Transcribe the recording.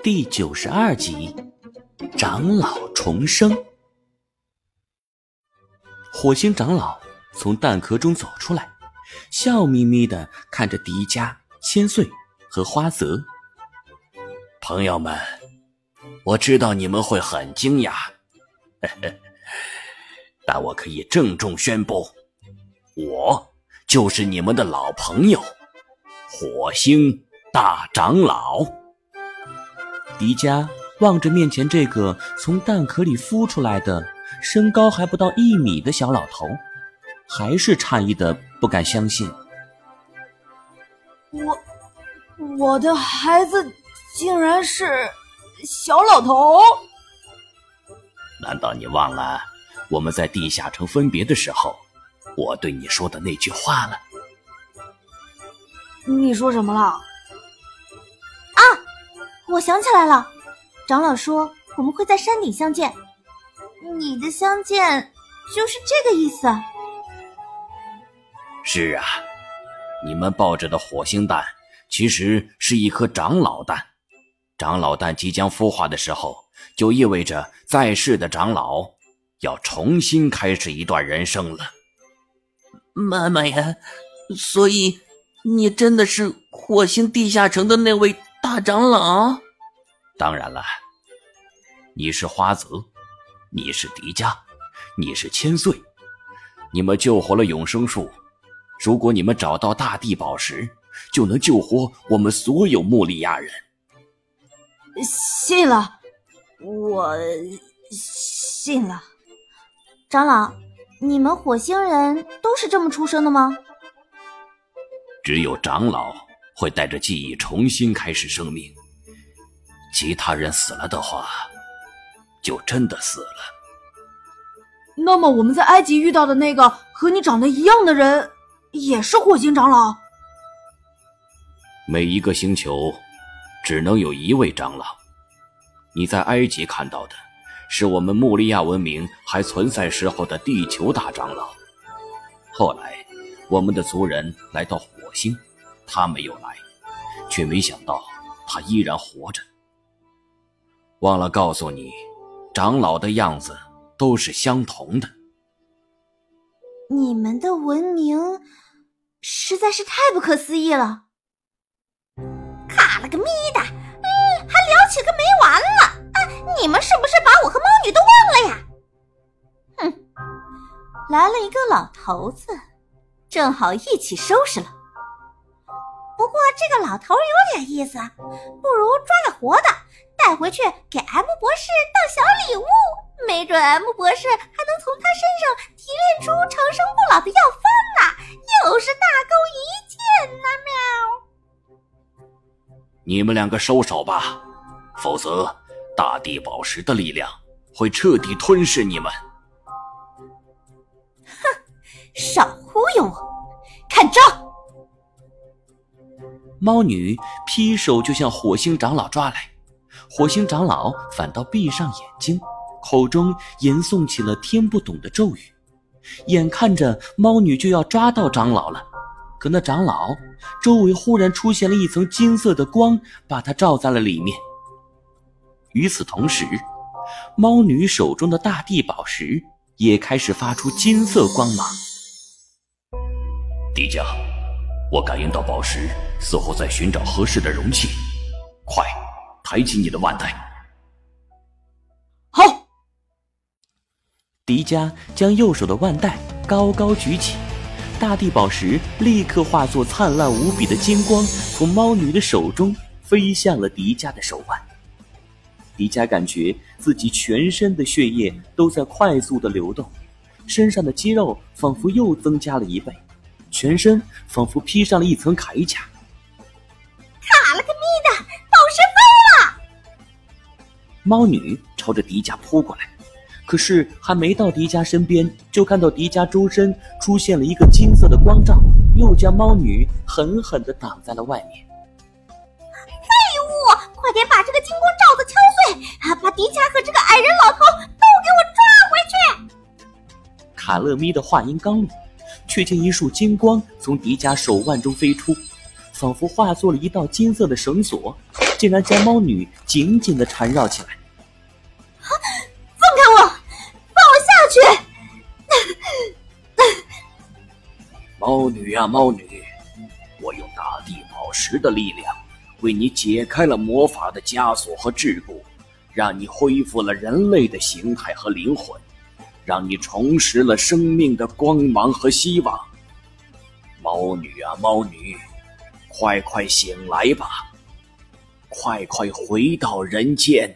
第九十二集，长老重生。火星长老从蛋壳中走出来，笑眯眯的看着迪迦、千岁和花泽。朋友们，我知道你们会很惊讶，但我可以郑重宣布，我就是你们的老朋友，火星大长老。迪迦望着面前这个从蛋壳里孵出来的。身高还不到一米的小老头，还是诧异的不敢相信。我，我的孩子竟然是小老头？难道你忘了我们在地下城分别的时候，我对你说的那句话了？你说什么了？啊，我想起来了，长老说我们会在山顶相见。你的相见就是这个意思。是啊，你们抱着的火星蛋其实是一颗长老蛋。长老蛋即将孵化的时候，就意味着在世的长老要重新开始一段人生了。妈妈呀，所以你真的是火星地下城的那位大长老？当然了，你是花泽。你是迪迦，你是千岁，你们救活了永生树。如果你们找到大地宝石，就能救活我们所有穆利亚人。信了，我信了。长老，你们火星人都是这么出生的吗？只有长老会带着记忆重新开始生命，其他人死了的话。就真的死了。那么我们在埃及遇到的那个和你长得一样的人，也是火星长老。每一个星球只能有一位长老。你在埃及看到的，是我们穆利亚文明还存在时候的地球大长老。后来，我们的族人来到火星，他没有来，却没想到他依然活着。忘了告诉你。长老的样子都是相同的。你们的文明实在是太不可思议了！卡了个咪的，嗯，还聊起个没完了啊！你们是不是把我和猫女都忘了呀？哼，来了一个老头子，正好一起收拾了。不过这个老头有点意思，不如抓个活的。带回去给 M 博士当小礼物，没准 M 博士还能从他身上提炼出长生不老的药方呢，又是大功一件呢！喵！你们两个收手吧，否则大地宝石的力量会彻底吞噬你们。哼，少猫女劈手就向火星长老抓来。火星长老反倒闭上眼睛，口中吟诵起了听不懂的咒语。眼看着猫女就要抓到长老了，可那长老周围忽然出现了一层金色的光，把他罩在了里面。与此同时，猫女手中的大地宝石也开始发出金色光芒。迪迦，我感应到宝石似乎在寻找合适的容器，快！抬起你的腕带。好，迪迦将右手的腕带高高举起，大地宝石立刻化作灿烂无比的金光，从猫女的手中飞向了迪迦的手腕。迪迦感觉自己全身的血液都在快速的流动，身上的肌肉仿佛又增加了一倍，全身仿佛披上了一层铠甲。卡了个咪的，宝石飞了！猫女朝着迪迦扑过来，可是还没到迪迦身边，就看到迪迦周身出现了一个金色的光罩，又将猫女狠狠的挡在了外面。废物！快点把这个金光罩子敲碎，把迪迦和这个矮人老头都给我抓回去！卡勒咪的话音刚落，却见一束金光从迪迦手腕中飞出，仿佛化作了一道金色的绳索。竟然将猫女紧紧的缠绕起来。放开我，放我下去！猫女啊，猫女，我用大地宝石的力量，为你解开了魔法的枷锁和桎梏，让你恢复了人类的形态和灵魂，让你重拾了生命的光芒和希望。猫女啊，猫女，快快醒来吧，快快回到人间！